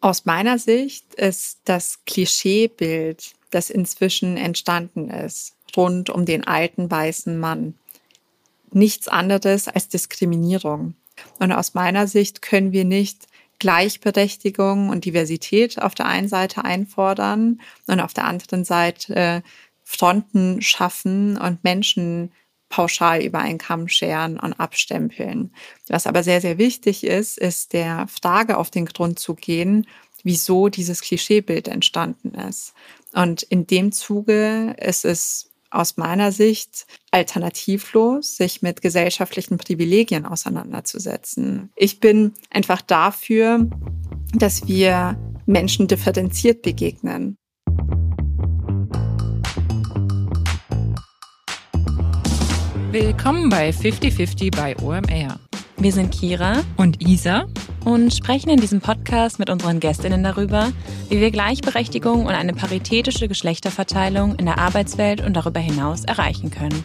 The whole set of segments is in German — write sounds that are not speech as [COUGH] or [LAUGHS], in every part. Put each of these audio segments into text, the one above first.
Aus meiner Sicht ist das Klischeebild, das inzwischen entstanden ist, rund um den alten weißen Mann, nichts anderes als Diskriminierung. Und aus meiner Sicht können wir nicht Gleichberechtigung und Diversität auf der einen Seite einfordern und auf der anderen Seite Fronten schaffen und Menschen pauschal über einen Kamm scheren und abstempeln. Was aber sehr, sehr wichtig ist, ist der Frage auf den Grund zu gehen, wieso dieses Klischeebild entstanden ist. Und in dem Zuge ist es aus meiner Sicht alternativlos, sich mit gesellschaftlichen Privilegien auseinanderzusetzen. Ich bin einfach dafür, dass wir Menschen differenziert begegnen. Willkommen bei 5050 bei OMR. Wir sind Kira und Isa und sprechen in diesem Podcast mit unseren Gästinnen darüber, wie wir Gleichberechtigung und eine paritätische Geschlechterverteilung in der Arbeitswelt und darüber hinaus erreichen können.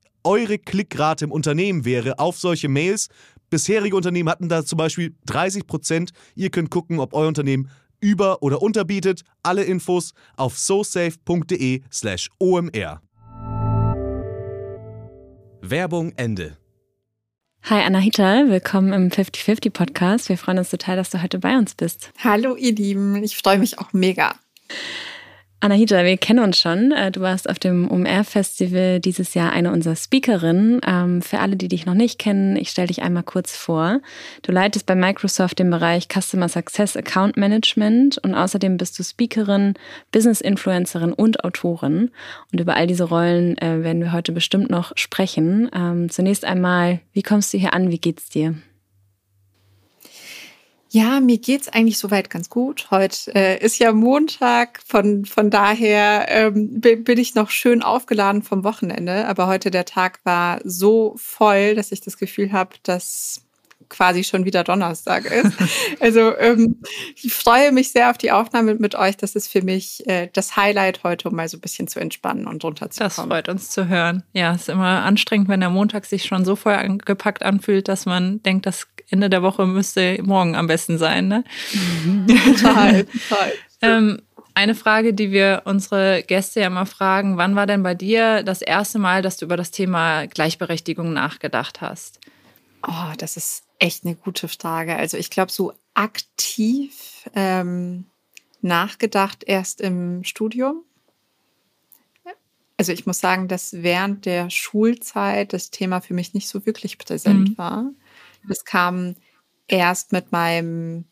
eure Klickrate im Unternehmen wäre auf solche Mails. Bisherige Unternehmen hatten da zum Beispiel 30 Prozent. Ihr könnt gucken, ob euer Unternehmen über- oder unterbietet. Alle Infos auf sosafe.de/slash omr. Werbung Ende. Hi Anahita, willkommen im 50-50 Podcast. Wir freuen uns total, dass du heute bei uns bist. Hallo ihr Lieben, ich freue mich auch mega. Anahita, wir kennen uns schon. Äh, du warst auf dem OMR-Festival dieses Jahr eine unserer Speakerinnen. Ähm, für alle, die dich noch nicht kennen, ich stelle dich einmal kurz vor. Du leitest bei Microsoft den Bereich Customer Success Account Management und außerdem bist du Speakerin, Business-Influencerin und Autorin. Und über all diese Rollen äh, werden wir heute bestimmt noch sprechen. Ähm, zunächst einmal, wie kommst du hier an? Wie geht's dir? Ja, mir geht's eigentlich soweit ganz gut. Heute äh, ist ja Montag, von, von daher ähm, bin ich noch schön aufgeladen vom Wochenende. Aber heute der Tag war so voll, dass ich das Gefühl habe, dass quasi schon wieder Donnerstag ist. [LAUGHS] Also ähm, ich freue mich sehr auf die Aufnahme mit euch. Das ist für mich äh, das Highlight heute, um mal so ein bisschen zu entspannen und runterzukommen. Das freut uns zu hören. Ja, es ist immer anstrengend, wenn der Montag sich schon so voll angepackt anfühlt, dass man denkt, das Ende der Woche müsste morgen am besten sein. Ne? total, [LAUGHS] total. ähm, eine Frage, die wir unsere Gäste ja immer fragen, wann war denn bei dir das erste Mal, dass du über das Thema Gleichberechtigung nachgedacht hast? Oh, das ist echt eine gute Frage. Also ich glaube, so aktiv ähm, nachgedacht erst im Studium. Also ich muss sagen, dass während der Schulzeit das Thema für mich nicht so wirklich präsent mhm. war. Das kam erst mit meinem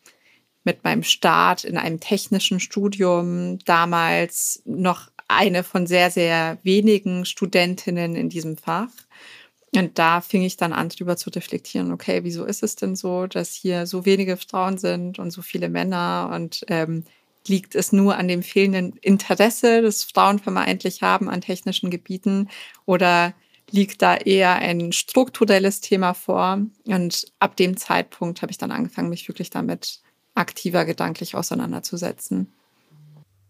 mit meinem Start in einem technischen Studium, damals noch eine von sehr, sehr wenigen Studentinnen in diesem Fach. Und da fing ich dann an, darüber zu reflektieren, okay, wieso ist es denn so, dass hier so wenige Frauen sind und so viele Männer? Und ähm, liegt es nur an dem fehlenden Interesse, das Frauen vermeintlich haben an technischen Gebieten? Oder liegt da eher ein strukturelles Thema vor. Und ab dem Zeitpunkt habe ich dann angefangen, mich wirklich damit aktiver gedanklich auseinanderzusetzen.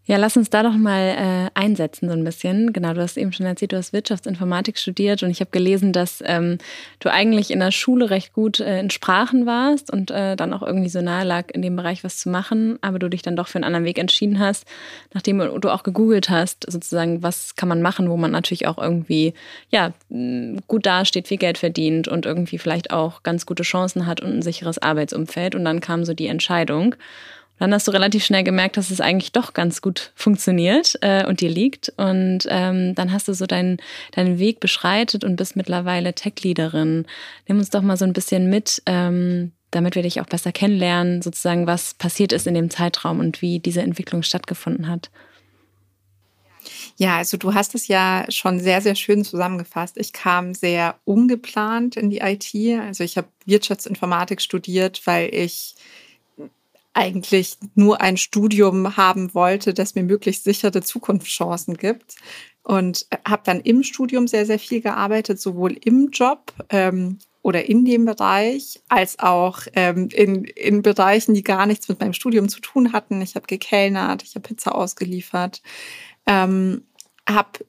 Ja, lass uns da doch mal äh, einsetzen so ein bisschen. Genau, du hast eben schon erzählt, du hast Wirtschaftsinformatik studiert und ich habe gelesen, dass ähm, du eigentlich in der Schule recht gut äh, in Sprachen warst und äh, dann auch irgendwie so nahe lag, in dem Bereich was zu machen, aber du dich dann doch für einen anderen Weg entschieden hast, nachdem du auch gegoogelt hast, sozusagen, was kann man machen, wo man natürlich auch irgendwie ja gut dasteht, viel Geld verdient und irgendwie vielleicht auch ganz gute Chancen hat und ein sicheres Arbeitsumfeld. Und dann kam so die Entscheidung dann hast du relativ schnell gemerkt, dass es eigentlich doch ganz gut funktioniert äh, und dir liegt. Und ähm, dann hast du so deinen, deinen Weg beschreitet und bist mittlerweile Tech-Leaderin. Nimm uns doch mal so ein bisschen mit, ähm, damit wir dich auch besser kennenlernen, sozusagen, was passiert ist in dem Zeitraum und wie diese Entwicklung stattgefunden hat. Ja, also du hast es ja schon sehr, sehr schön zusammengefasst. Ich kam sehr ungeplant in die IT. Also ich habe Wirtschaftsinformatik studiert, weil ich eigentlich nur ein Studium haben wollte, das mir möglichst sichere Zukunftschancen gibt. Und habe dann im Studium sehr, sehr viel gearbeitet, sowohl im Job ähm, oder in dem Bereich, als auch ähm, in, in Bereichen, die gar nichts mit meinem Studium zu tun hatten. Ich habe gekellnert, ich habe Pizza ausgeliefert, ähm, habe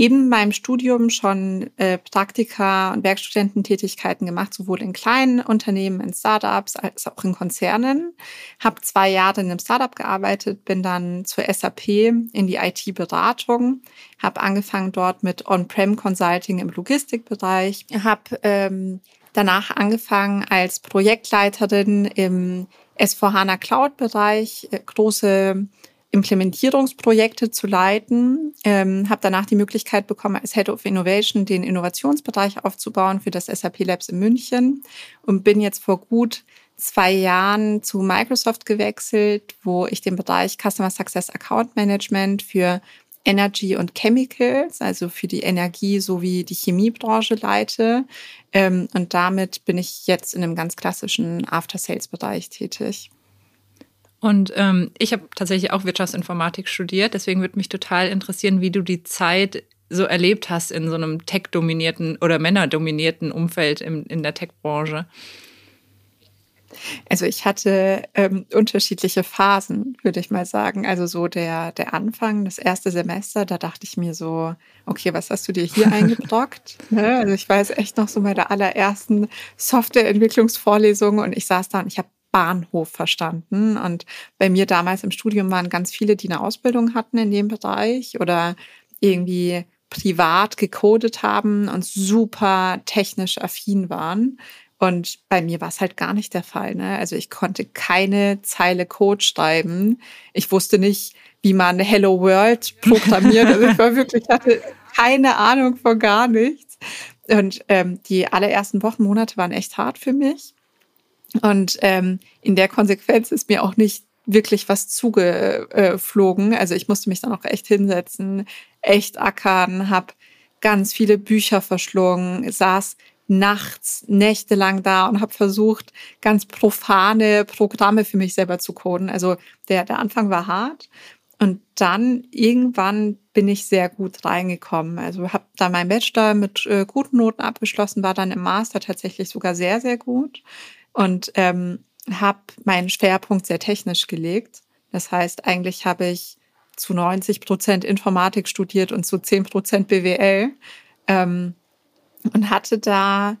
in meinem Studium schon äh, Praktika und Werkstudententätigkeiten gemacht, sowohl in kleinen Unternehmen, in Startups als auch in Konzernen. Habe zwei Jahre in einem Startup gearbeitet, bin dann zur SAP in die IT-Beratung, habe angefangen dort mit On-Prem Consulting im Logistikbereich, habe ähm, danach angefangen als Projektleiterin im S4HANA Cloud-Bereich, äh, große Implementierungsprojekte zu leiten. Ähm, habe danach die Möglichkeit bekommen, als Head of Innovation den Innovationsbereich aufzubauen für das SAP Labs in München und bin jetzt vor gut zwei Jahren zu Microsoft gewechselt, wo ich den Bereich Customer Success Account Management für Energy und Chemicals, also für die Energie sowie die Chemiebranche leite. Ähm, und damit bin ich jetzt in einem ganz klassischen After-Sales-Bereich tätig. Und ähm, ich habe tatsächlich auch Wirtschaftsinformatik studiert, deswegen würde mich total interessieren, wie du die Zeit so erlebt hast in so einem tech-dominierten oder männerdominierten Umfeld im, in der Tech-Branche. Also ich hatte ähm, unterschiedliche Phasen, würde ich mal sagen. Also so der, der Anfang, das erste Semester, da dachte ich mir so, okay, was hast du dir hier [LAUGHS] eingebrockt? ne? Also ich weiß echt noch so meine allerersten Softwareentwicklungsvorlesungen und ich saß da und ich habe Bahnhof verstanden. Und bei mir damals im Studium waren ganz viele, die eine Ausbildung hatten in dem Bereich oder irgendwie privat gecodet haben und super technisch affin waren. Und bei mir war es halt gar nicht der Fall. Ne? Also ich konnte keine Zeile Code schreiben. Ich wusste nicht, wie man Hello World programmiert. Also ich war wirklich, hatte keine Ahnung von gar nichts. Und ähm, die allerersten Wochen, Monate waren echt hart für mich. Und ähm, in der Konsequenz ist mir auch nicht wirklich was zugeflogen. Also ich musste mich dann auch echt hinsetzen, echt ackern, habe ganz viele Bücher verschlungen, saß nachts, nächtelang da und habe versucht, ganz profane Programme für mich selber zu coden. Also der, der Anfang war hart. Und dann irgendwann bin ich sehr gut reingekommen. Also habe da meinen Bachelor mit äh, guten Noten abgeschlossen, war dann im Master tatsächlich sogar sehr, sehr gut und ähm, habe meinen Schwerpunkt sehr technisch gelegt. Das heißt, eigentlich habe ich zu 90 Prozent Informatik studiert und zu 10 Prozent BWL ähm, und hatte da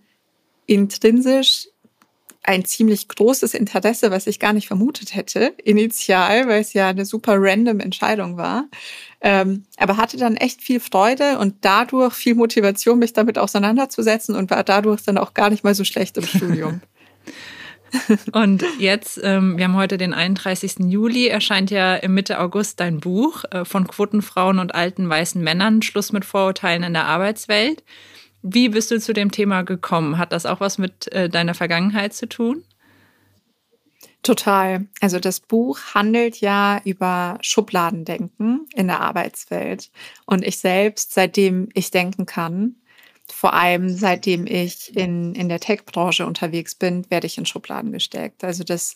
intrinsisch ein ziemlich großes Interesse, was ich gar nicht vermutet hätte, initial, weil es ja eine super random Entscheidung war. Ähm, aber hatte dann echt viel Freude und dadurch viel Motivation, mich damit auseinanderzusetzen und war dadurch dann auch gar nicht mal so schlecht im [LAUGHS] Studium. Und jetzt, ähm, wir haben heute den 31. Juli, erscheint ja im Mitte August dein Buch äh, von Quotenfrauen und alten weißen Männern, Schluss mit Vorurteilen in der Arbeitswelt. Wie bist du zu dem Thema gekommen? Hat das auch was mit äh, deiner Vergangenheit zu tun? Total. Also das Buch handelt ja über Schubladendenken in der Arbeitswelt. Und ich selbst, seitdem ich denken kann, vor allem seitdem ich in, in der Tech-Branche unterwegs bin, werde ich in Schubladen gesteckt. Also das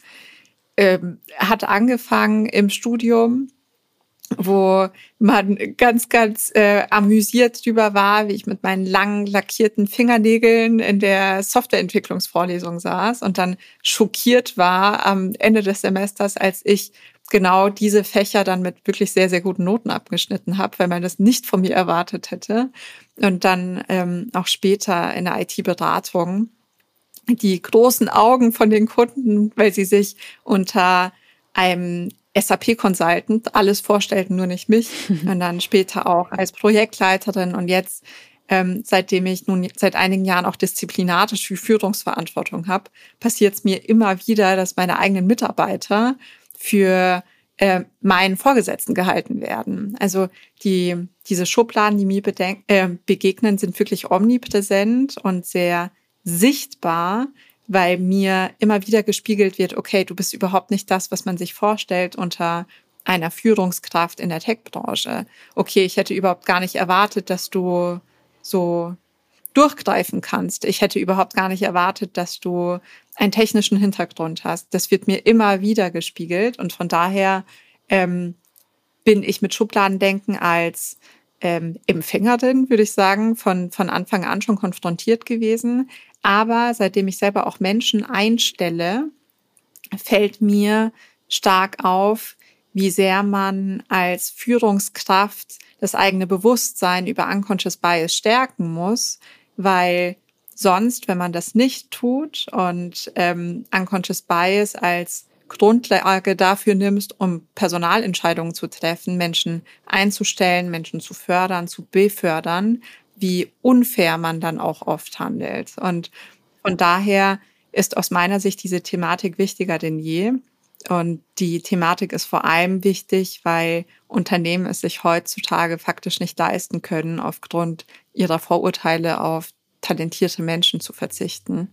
ähm, hat angefangen im Studium, wo man ganz, ganz äh, amüsiert drüber war, wie ich mit meinen langen lackierten Fingernägeln in der Softwareentwicklungsvorlesung saß und dann schockiert war am Ende des Semesters, als ich genau diese Fächer dann mit wirklich sehr, sehr guten Noten abgeschnitten habe, weil man das nicht von mir erwartet hätte. Und dann ähm, auch später in der IT-Beratung die großen Augen von den Kunden, weil sie sich unter einem SAP-Consultant alles vorstellten, nur nicht mich. [LAUGHS] Und dann später auch als Projektleiterin und jetzt, ähm, seitdem ich nun seit einigen Jahren auch disziplinarische Führungsverantwortung habe, passiert es mir immer wieder, dass meine eigenen Mitarbeiter für äh, meinen Vorgesetzten gehalten werden. Also die, diese Schubladen, die mir äh, begegnen, sind wirklich omnipräsent und sehr sichtbar, weil mir immer wieder gespiegelt wird, okay, du bist überhaupt nicht das, was man sich vorstellt unter einer Führungskraft in der Tech-Branche. Okay, ich hätte überhaupt gar nicht erwartet, dass du so durchgreifen kannst. Ich hätte überhaupt gar nicht erwartet, dass du einen technischen Hintergrund hast. Das wird mir immer wieder gespiegelt und von daher ähm, bin ich mit Schubladendenken als ähm, Empfängerin, würde ich sagen, von, von Anfang an schon konfrontiert gewesen. Aber seitdem ich selber auch Menschen einstelle, fällt mir stark auf, wie sehr man als Führungskraft das eigene Bewusstsein über Unconscious Bias stärken muss, weil sonst, wenn man das nicht tut und ähm, Unconscious Bias als Grundlage dafür nimmst, um Personalentscheidungen zu treffen, Menschen einzustellen, Menschen zu fördern, zu befördern, wie unfair man dann auch oft handelt. Und von daher ist aus meiner Sicht diese Thematik wichtiger denn je. Und die Thematik ist vor allem wichtig, weil Unternehmen es sich heutzutage faktisch nicht leisten können, aufgrund ihrer Vorurteile auf talentierte Menschen zu verzichten.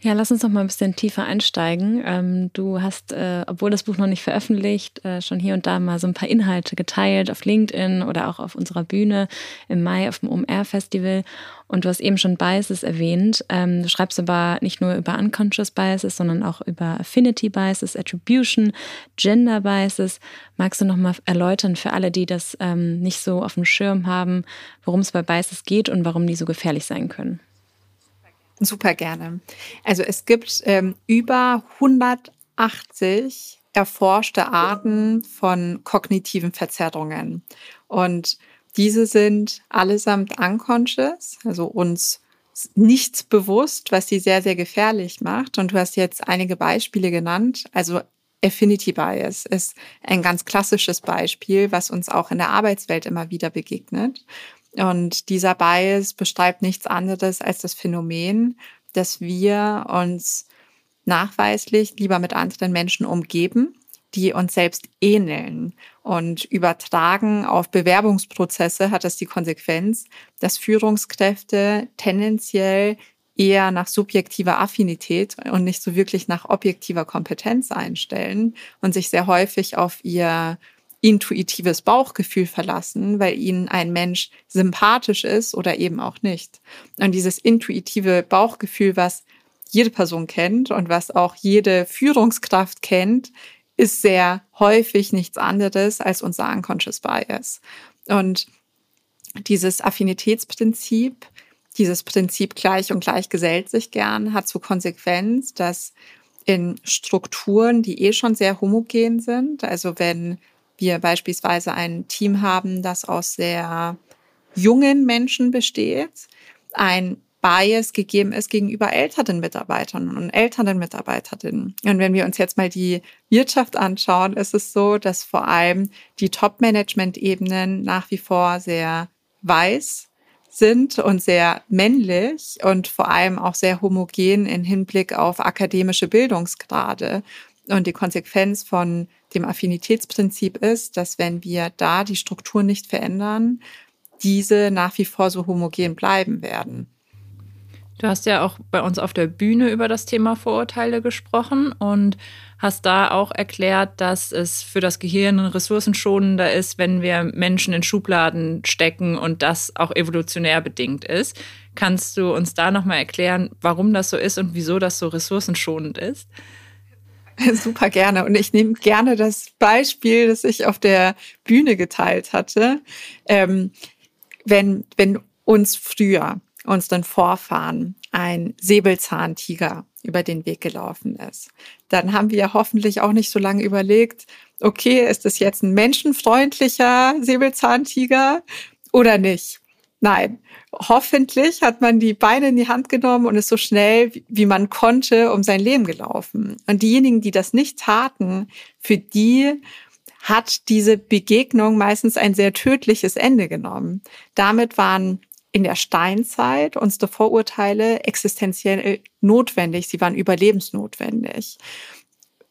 Ja, lass uns noch mal ein bisschen tiefer einsteigen. Ähm, du hast, äh, obwohl das Buch noch nicht veröffentlicht, äh, schon hier und da mal so ein paar Inhalte geteilt auf LinkedIn oder auch auf unserer Bühne im Mai auf dem OMR-Festival. Und du hast eben schon Biases erwähnt. Ähm, du schreibst aber nicht nur über Unconscious Biases, sondern auch über Affinity Biases, Attribution, Gender Biases. Magst du noch mal erläutern für alle, die das ähm, nicht so auf dem Schirm haben, worum es bei Biases geht und warum die so gefährlich sein können? Super gerne. Also es gibt ähm, über 180 erforschte Arten von kognitiven Verzerrungen. Und diese sind allesamt unconscious, also uns nichts bewusst, was sie sehr, sehr gefährlich macht. Und du hast jetzt einige Beispiele genannt. Also Affinity Bias ist ein ganz klassisches Beispiel, was uns auch in der Arbeitswelt immer wieder begegnet. Und dieser Bias beschreibt nichts anderes als das Phänomen, dass wir uns nachweislich lieber mit anderen Menschen umgeben, die uns selbst ähneln. Und übertragen auf Bewerbungsprozesse hat das die Konsequenz, dass Führungskräfte tendenziell eher nach subjektiver Affinität und nicht so wirklich nach objektiver Kompetenz einstellen und sich sehr häufig auf ihr intuitives Bauchgefühl verlassen, weil ihnen ein Mensch sympathisch ist oder eben auch nicht. Und dieses intuitive Bauchgefühl, was jede Person kennt und was auch jede Führungskraft kennt, ist sehr häufig nichts anderes als unser Unconscious Bias. Und dieses Affinitätsprinzip, dieses Prinzip gleich und gleich gesellt sich gern, hat zur Konsequenz, dass in Strukturen, die eh schon sehr homogen sind, also wenn wir beispielsweise ein Team haben, das aus sehr jungen Menschen besteht, ein Bias gegeben ist gegenüber älteren Mitarbeitern und älteren Mitarbeiterinnen. Und wenn wir uns jetzt mal die Wirtschaft anschauen, ist es so, dass vor allem die Top-Management-Ebenen nach wie vor sehr weiß sind und sehr männlich und vor allem auch sehr homogen in Hinblick auf akademische Bildungsgrade. Und die Konsequenz von dem Affinitätsprinzip ist, dass wenn wir da die Struktur nicht verändern, diese nach wie vor so homogen bleiben werden. Du hast ja auch bei uns auf der Bühne über das Thema Vorurteile gesprochen und hast da auch erklärt, dass es für das Gehirn ressourcenschonender ist, wenn wir Menschen in Schubladen stecken und das auch evolutionär bedingt ist. Kannst du uns da nochmal erklären, warum das so ist und wieso das so ressourcenschonend ist? [LAUGHS] Super gerne. Und ich nehme gerne das Beispiel, das ich auf der Bühne geteilt hatte. Ähm, wenn, wenn uns früher, unseren Vorfahren, ein Säbelzahntiger über den Weg gelaufen ist. Dann haben wir hoffentlich auch nicht so lange überlegt, okay, ist das jetzt ein menschenfreundlicher Säbelzahntiger oder nicht? Nein, hoffentlich hat man die Beine in die Hand genommen und ist so schnell, wie man konnte, um sein Leben gelaufen. Und diejenigen, die das nicht taten, für die hat diese Begegnung meistens ein sehr tödliches Ende genommen. Damit waren in der Steinzeit unsere Vorurteile existenziell notwendig, sie waren überlebensnotwendig.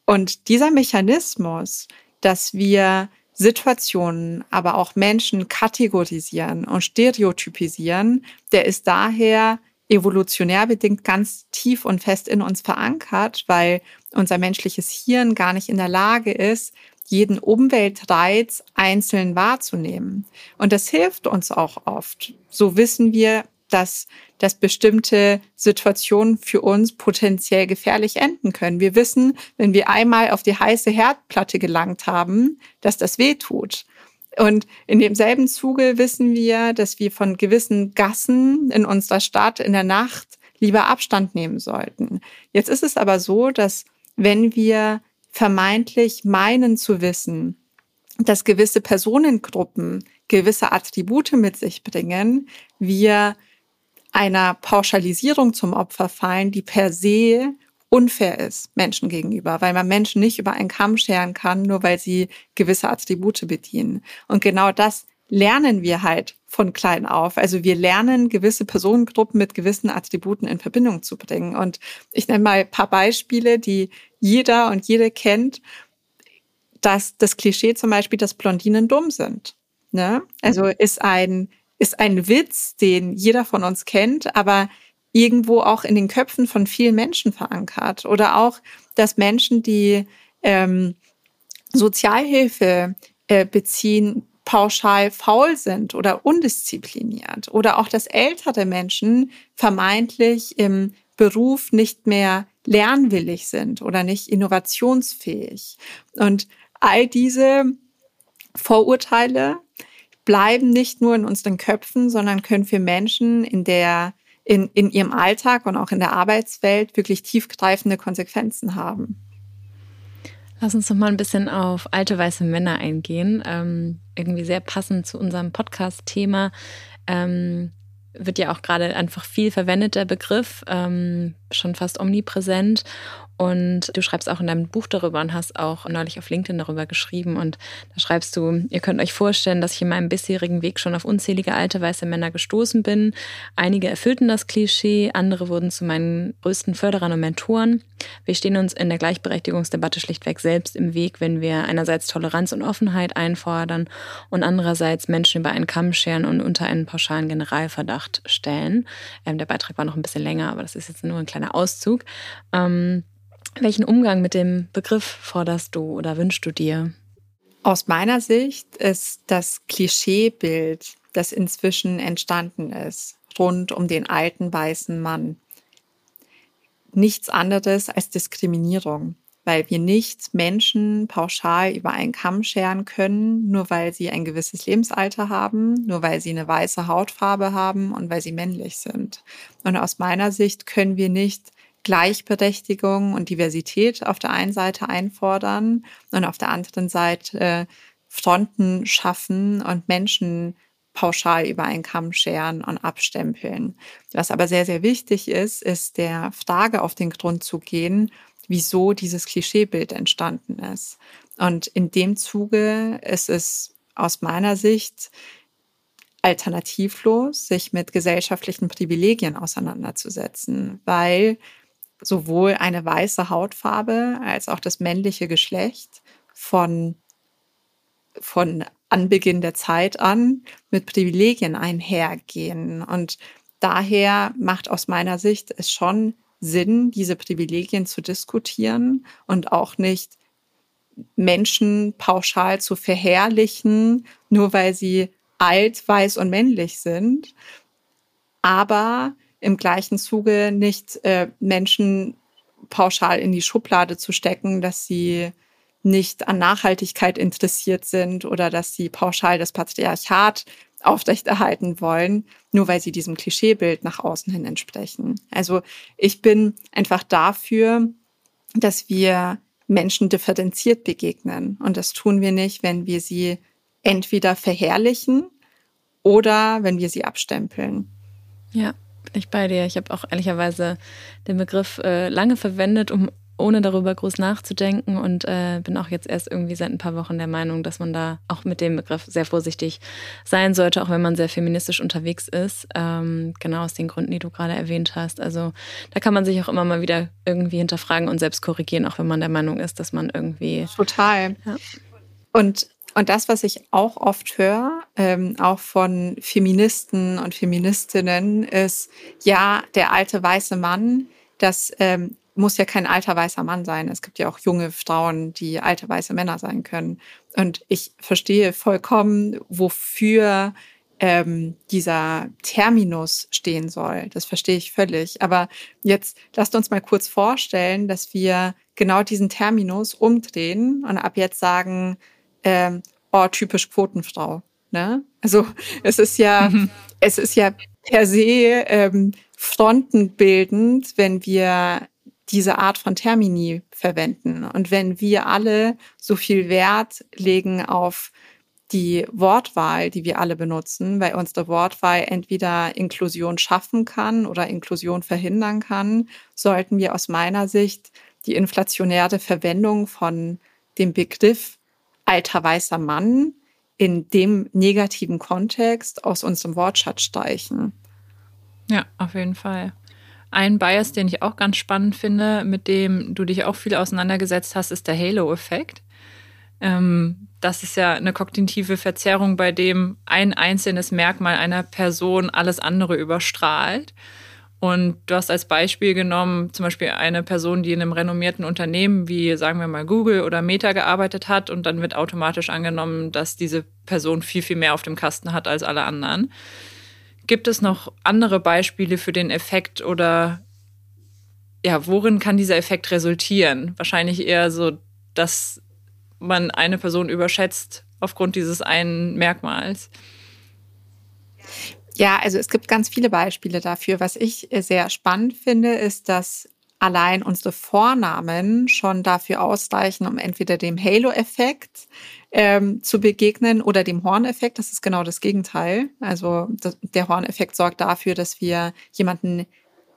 Und dieser Mechanismus, dass wir Situationen, aber auch Menschen kategorisieren und stereotypisieren, der ist daher evolutionär bedingt ganz tief und fest in uns verankert, weil unser menschliches Hirn gar nicht in der Lage ist, jeden Umweltreiz einzeln wahrzunehmen. Und das hilft uns auch oft. So wissen wir, dass, dass bestimmte Situationen für uns potenziell gefährlich enden können. Wir wissen, wenn wir einmal auf die heiße Herdplatte gelangt haben, dass das weh tut. Und in demselben Zuge wissen wir, dass wir von gewissen Gassen in unserer Stadt in der Nacht lieber Abstand nehmen sollten. Jetzt ist es aber so, dass wenn wir vermeintlich meinen zu wissen, dass gewisse Personengruppen gewisse Attribute mit sich bringen, wir einer Pauschalisierung zum Opfer fallen, die per se unfair ist Menschen gegenüber, weil man Menschen nicht über einen Kamm scheren kann, nur weil sie gewisse Attribute bedienen. Und genau das lernen wir halt von klein auf. Also wir lernen, gewisse Personengruppen mit gewissen Attributen in Verbindung zu bringen. Und ich nenne mal ein paar Beispiele, die jeder und jede kennt, dass das Klischee zum Beispiel, dass Blondinen dumm sind. Ne? Also ist ein, ist ein Witz, den jeder von uns kennt, aber irgendwo auch in den Köpfen von vielen Menschen verankert. Oder auch, dass Menschen, die ähm, Sozialhilfe äh, beziehen, pauschal faul sind oder undiszipliniert. Oder auch, dass ältere Menschen vermeintlich im Beruf nicht mehr lernwillig sind oder nicht innovationsfähig. Und all diese Vorurteile bleiben nicht nur in unseren Köpfen, sondern können für Menschen in der in, in ihrem Alltag und auch in der Arbeitswelt wirklich tiefgreifende Konsequenzen haben. Lass uns noch mal ein bisschen auf alte weiße Männer eingehen. Ähm, irgendwie sehr passend zu unserem Podcast-Thema. Ähm, wird ja auch gerade einfach viel verwendeter Begriff, ähm, schon fast omnipräsent. Und du schreibst auch in deinem Buch darüber und hast auch neulich auf LinkedIn darüber geschrieben. Und da schreibst du, ihr könnt euch vorstellen, dass ich in meinem bisherigen Weg schon auf unzählige alte weiße Männer gestoßen bin. Einige erfüllten das Klischee, andere wurden zu meinen größten Förderern und Mentoren. Wir stehen uns in der Gleichberechtigungsdebatte schlichtweg selbst im Weg, wenn wir einerseits Toleranz und Offenheit einfordern und andererseits Menschen über einen Kamm scheren und unter einen pauschalen Generalverdacht stellen. Ähm, der Beitrag war noch ein bisschen länger, aber das ist jetzt nur ein kleiner Auszug. Ähm, welchen Umgang mit dem Begriff forderst du oder wünschst du dir? Aus meiner Sicht ist das Klischeebild, das inzwischen entstanden ist, rund um den alten weißen Mann, nichts anderes als Diskriminierung, weil wir nicht Menschen pauschal über einen Kamm scheren können, nur weil sie ein gewisses Lebensalter haben, nur weil sie eine weiße Hautfarbe haben und weil sie männlich sind. Und aus meiner Sicht können wir nicht Gleichberechtigung und Diversität auf der einen Seite einfordern und auf der anderen Seite äh, Fronten schaffen und Menschen pauschal über einen Kamm scheren und abstempeln. Was aber sehr, sehr wichtig ist, ist der Frage auf den Grund zu gehen, wieso dieses Klischeebild entstanden ist. Und in dem Zuge ist es aus meiner Sicht alternativlos, sich mit gesellschaftlichen Privilegien auseinanderzusetzen, weil sowohl eine weiße Hautfarbe als auch das männliche Geschlecht von, von Anbeginn der Zeit an mit Privilegien einhergehen. Und daher macht aus meiner Sicht es schon Sinn, diese Privilegien zu diskutieren und auch nicht Menschen pauschal zu verherrlichen, nur weil sie alt, weiß und männlich sind. Aber im gleichen Zuge nicht äh, Menschen pauschal in die Schublade zu stecken, dass sie nicht an Nachhaltigkeit interessiert sind oder dass sie pauschal das Patriarchat aufrechterhalten wollen, nur weil sie diesem Klischeebild nach außen hin entsprechen. Also ich bin einfach dafür, dass wir Menschen differenziert begegnen. Und das tun wir nicht, wenn wir sie entweder verherrlichen oder wenn wir sie abstempeln. Ja, bin ich bei dir. Ich habe auch ehrlicherweise den Begriff äh, lange verwendet, um ohne darüber groß nachzudenken und äh, bin auch jetzt erst irgendwie seit ein paar Wochen der Meinung, dass man da auch mit dem Begriff sehr vorsichtig sein sollte, auch wenn man sehr feministisch unterwegs ist. Ähm, genau aus den Gründen, die du gerade erwähnt hast. Also da kann man sich auch immer mal wieder irgendwie hinterfragen und selbst korrigieren, auch wenn man der Meinung ist, dass man irgendwie. Total. Ja. Und und das, was ich auch oft höre, ähm, auch von Feministen und Feministinnen, ist, ja, der alte weiße Mann, das ähm, muss ja kein alter weißer Mann sein. Es gibt ja auch junge Frauen, die alte weiße Männer sein können. Und ich verstehe vollkommen, wofür ähm, dieser Terminus stehen soll. Das verstehe ich völlig. Aber jetzt lasst uns mal kurz vorstellen, dass wir genau diesen Terminus umdrehen und ab jetzt sagen, ähm, oh, typisch Quotenfrau. Ne? Also es ist ja, mhm. [LAUGHS] es ist ja per se ähm, frontenbildend, wenn wir diese Art von Termini verwenden. Und wenn wir alle so viel Wert legen auf die Wortwahl, die wir alle benutzen, weil unsere Wortwahl entweder Inklusion schaffen kann oder Inklusion verhindern kann, sollten wir aus meiner Sicht die inflationäre Verwendung von dem Begriff alter weißer Mann in dem negativen Kontext aus unserem Wortschatz streichen. Ja, auf jeden Fall. Ein Bias, den ich auch ganz spannend finde, mit dem du dich auch viel auseinandergesetzt hast, ist der Halo-Effekt. Ähm, das ist ja eine kognitive Verzerrung, bei dem ein einzelnes Merkmal einer Person alles andere überstrahlt. Und du hast als Beispiel genommen, zum Beispiel eine Person, die in einem renommierten Unternehmen wie, sagen wir mal, Google oder Meta gearbeitet hat und dann wird automatisch angenommen, dass diese Person viel, viel mehr auf dem Kasten hat als alle anderen. Gibt es noch andere Beispiele für den Effekt oder ja, worin kann dieser Effekt resultieren? Wahrscheinlich eher so, dass man eine Person überschätzt aufgrund dieses einen Merkmals. Ja, also es gibt ganz viele Beispiele dafür. Was ich sehr spannend finde, ist, dass allein unsere Vornamen schon dafür ausreichen, um entweder dem Halo-Effekt ähm, zu begegnen oder dem Horneffekt. Das ist genau das Gegenteil. Also der Horneffekt sorgt dafür, dass wir jemanden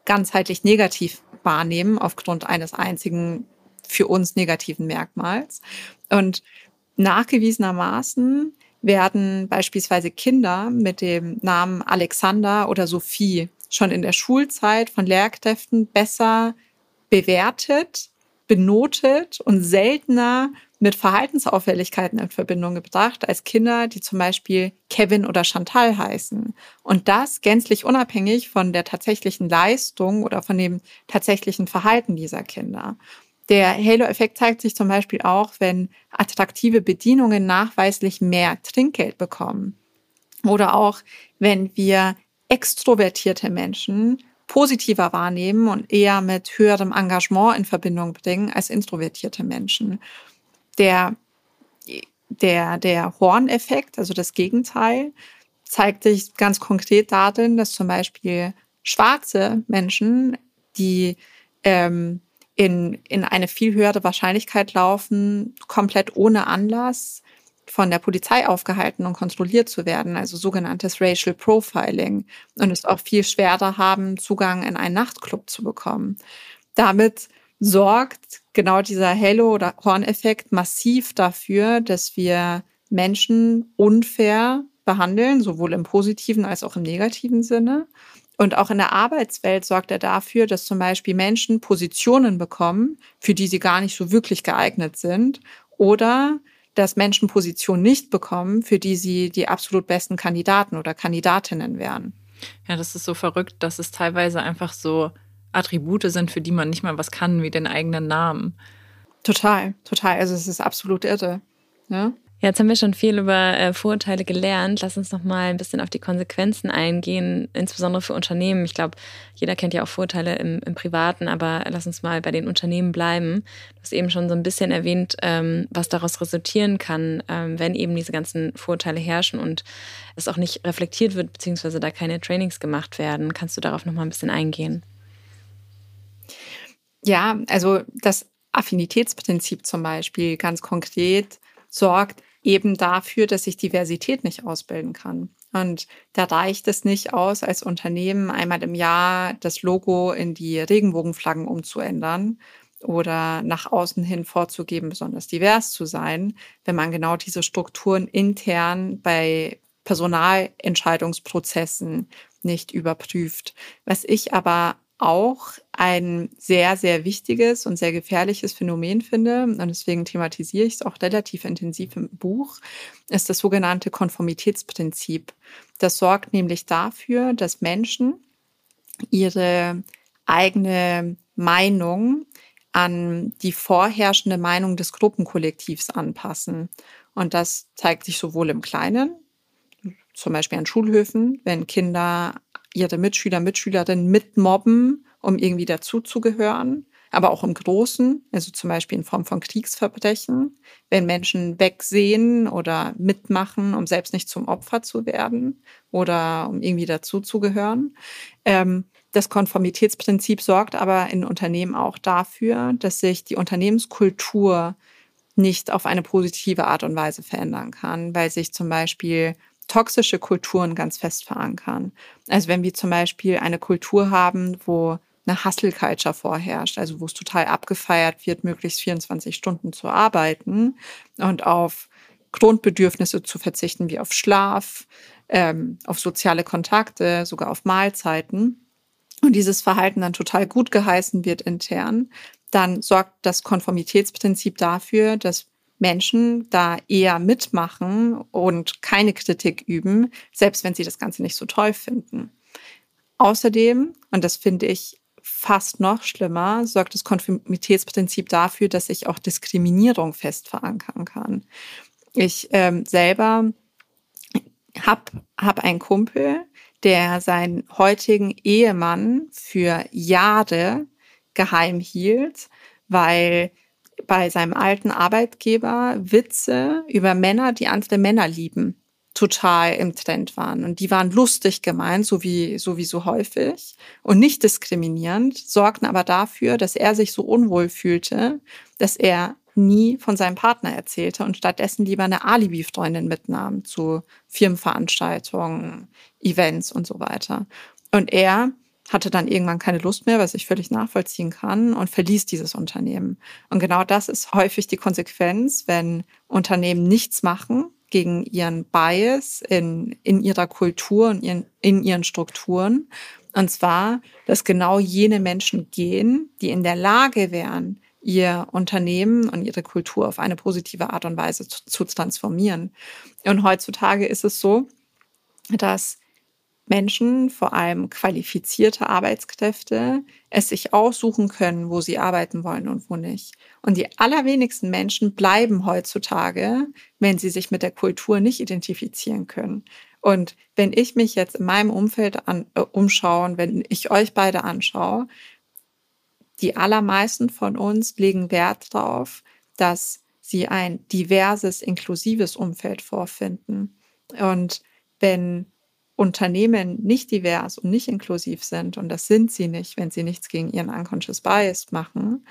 ganzheitlich negativ wahrnehmen aufgrund eines einzigen für uns negativen Merkmals. Und nachgewiesenermaßen werden beispielsweise Kinder mit dem Namen Alexander oder Sophie schon in der Schulzeit von Lehrkräften besser bewertet, benotet und seltener mit Verhaltensauffälligkeiten in Verbindung gebracht als Kinder, die zum Beispiel Kevin oder Chantal heißen. Und das gänzlich unabhängig von der tatsächlichen Leistung oder von dem tatsächlichen Verhalten dieser Kinder. Der Halo-Effekt zeigt sich zum Beispiel auch, wenn attraktive Bedienungen nachweislich mehr Trinkgeld bekommen. Oder auch, wenn wir extrovertierte Menschen positiver wahrnehmen und eher mit höherem Engagement in Verbindung bringen als introvertierte Menschen. Der, der, der Horneffekt, also das Gegenteil, zeigt sich ganz konkret darin, dass zum Beispiel schwarze Menschen, die ähm, in, in eine viel höhere Wahrscheinlichkeit laufen, komplett ohne Anlass von der Polizei aufgehalten und kontrolliert zu werden, also sogenanntes Racial Profiling und es auch viel schwerer haben, Zugang in einen Nachtclub zu bekommen. Damit sorgt genau dieser Halo- oder Horneffekt massiv dafür, dass wir Menschen unfair behandeln, sowohl im positiven als auch im negativen Sinne. Und auch in der Arbeitswelt sorgt er dafür, dass zum Beispiel Menschen Positionen bekommen, für die sie gar nicht so wirklich geeignet sind oder dass Menschen Positionen nicht bekommen, für die sie die absolut besten Kandidaten oder Kandidatinnen wären. Ja, das ist so verrückt, dass es teilweise einfach so Attribute sind, für die man nicht mal was kann, wie den eigenen Namen. Total, total. Also es ist absolut irre. Ja? Jetzt haben wir schon viel über äh, Vorurteile gelernt. Lass uns noch mal ein bisschen auf die Konsequenzen eingehen, insbesondere für Unternehmen. Ich glaube, jeder kennt ja auch Vorurteile im, im, Privaten, aber lass uns mal bei den Unternehmen bleiben. Du hast eben schon so ein bisschen erwähnt, ähm, was daraus resultieren kann, ähm, wenn eben diese ganzen Vorurteile herrschen und es auch nicht reflektiert wird, beziehungsweise da keine Trainings gemacht werden. Kannst du darauf noch mal ein bisschen eingehen? Ja, also das Affinitätsprinzip zum Beispiel ganz konkret sorgt eben dafür, dass ich Diversität nicht ausbilden kann. Und da reicht es nicht aus, als Unternehmen einmal im Jahr das Logo in die Regenbogenflaggen umzuändern oder nach außen hin vorzugeben, besonders divers zu sein, wenn man genau diese Strukturen intern bei Personalentscheidungsprozessen nicht überprüft. Was ich aber auch ein sehr, sehr wichtiges und sehr gefährliches Phänomen finde, und deswegen thematisiere ich es auch relativ intensiv im Buch, ist das sogenannte Konformitätsprinzip. Das sorgt nämlich dafür, dass Menschen ihre eigene Meinung an die vorherrschende Meinung des Gruppenkollektivs anpassen. Und das zeigt sich sowohl im Kleinen, zum Beispiel an Schulhöfen, wenn Kinder ihre Mitschüler, Mitschülerinnen mitmobben, um irgendwie dazuzugehören, aber auch im Großen, also zum Beispiel in Form von Kriegsverbrechen, wenn Menschen wegsehen oder mitmachen, um selbst nicht zum Opfer zu werden oder um irgendwie dazuzugehören. Ähm, das Konformitätsprinzip sorgt aber in Unternehmen auch dafür, dass sich die Unternehmenskultur nicht auf eine positive Art und Weise verändern kann, weil sich zum Beispiel toxische Kulturen ganz fest verankern. Also wenn wir zum Beispiel eine Kultur haben, wo eine Hustle-Culture vorherrscht, also wo es total abgefeiert wird, möglichst 24 Stunden zu arbeiten und auf Grundbedürfnisse zu verzichten, wie auf Schlaf, ähm, auf soziale Kontakte, sogar auf Mahlzeiten. Und dieses Verhalten dann total gut geheißen wird intern, dann sorgt das Konformitätsprinzip dafür, dass Menschen da eher mitmachen und keine Kritik üben, selbst wenn sie das Ganze nicht so toll finden. Außerdem, und das finde ich fast noch schlimmer, sorgt das Konformitätsprinzip dafür, dass ich auch Diskriminierung fest verankern kann. Ich ähm, selber habe hab einen Kumpel, der seinen heutigen Ehemann für Jahre geheim hielt, weil bei seinem alten Arbeitgeber Witze über Männer, die andere Männer lieben, total im Trend waren. Und die waren lustig gemeint, so wie, so wie so häufig und nicht diskriminierend, sorgten aber dafür, dass er sich so unwohl fühlte, dass er nie von seinem Partner erzählte und stattdessen lieber eine Alibi-Freundin mitnahm zu Firmenveranstaltungen, Events und so weiter. Und er hatte dann irgendwann keine Lust mehr, was ich völlig nachvollziehen kann, und verließ dieses Unternehmen. Und genau das ist häufig die Konsequenz, wenn Unternehmen nichts machen gegen ihren Bias in, in ihrer Kultur und ihren, in ihren Strukturen. Und zwar, dass genau jene Menschen gehen, die in der Lage wären, ihr Unternehmen und ihre Kultur auf eine positive Art und Weise zu, zu transformieren. Und heutzutage ist es so, dass Menschen, vor allem qualifizierte Arbeitskräfte, es sich aussuchen können, wo sie arbeiten wollen und wo nicht. Und die allerwenigsten Menschen bleiben heutzutage, wenn sie sich mit der Kultur nicht identifizieren können. Und wenn ich mich jetzt in meinem Umfeld an, äh, umschaue, wenn ich euch beide anschaue, die allermeisten von uns legen Wert darauf, dass sie ein diverses, inklusives Umfeld vorfinden. Und wenn Unternehmen nicht divers und nicht inklusiv sind, und das sind sie nicht, wenn sie nichts gegen ihren Unconscious Bias machen,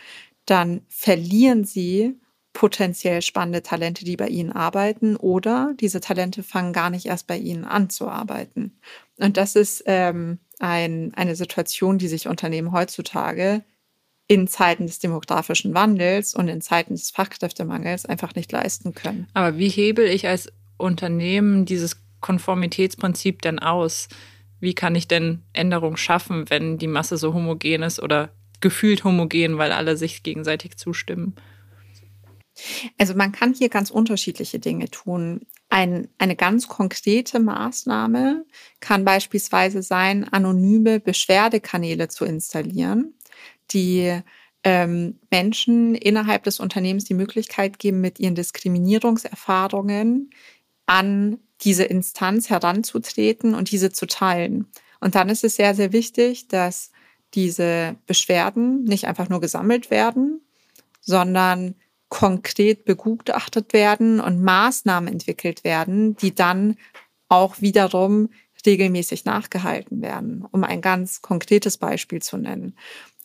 dann verlieren sie potenziell spannende Talente, die bei ihnen arbeiten, oder diese Talente fangen gar nicht erst bei ihnen an zu arbeiten. Und das ist ähm, ein, eine Situation, die sich Unternehmen heutzutage in Zeiten des demografischen Wandels und in Zeiten des Fachkräftemangels einfach nicht leisten können. Aber wie hebel ich als Unternehmen dieses Konformitätsprinzip denn aus? Wie kann ich denn Änderungen schaffen, wenn die Masse so homogen ist oder gefühlt homogen, weil alle sich gegenseitig zustimmen? Also man kann hier ganz unterschiedliche Dinge tun. Ein, eine ganz konkrete Maßnahme kann beispielsweise sein, anonyme Beschwerdekanäle zu installieren, die ähm, Menschen innerhalb des Unternehmens die Möglichkeit geben, mit ihren Diskriminierungserfahrungen an diese Instanz heranzutreten und diese zu teilen. Und dann ist es sehr, sehr wichtig, dass diese Beschwerden nicht einfach nur gesammelt werden, sondern konkret begutachtet werden und Maßnahmen entwickelt werden, die dann auch wiederum regelmäßig nachgehalten werden, um ein ganz konkretes Beispiel zu nennen.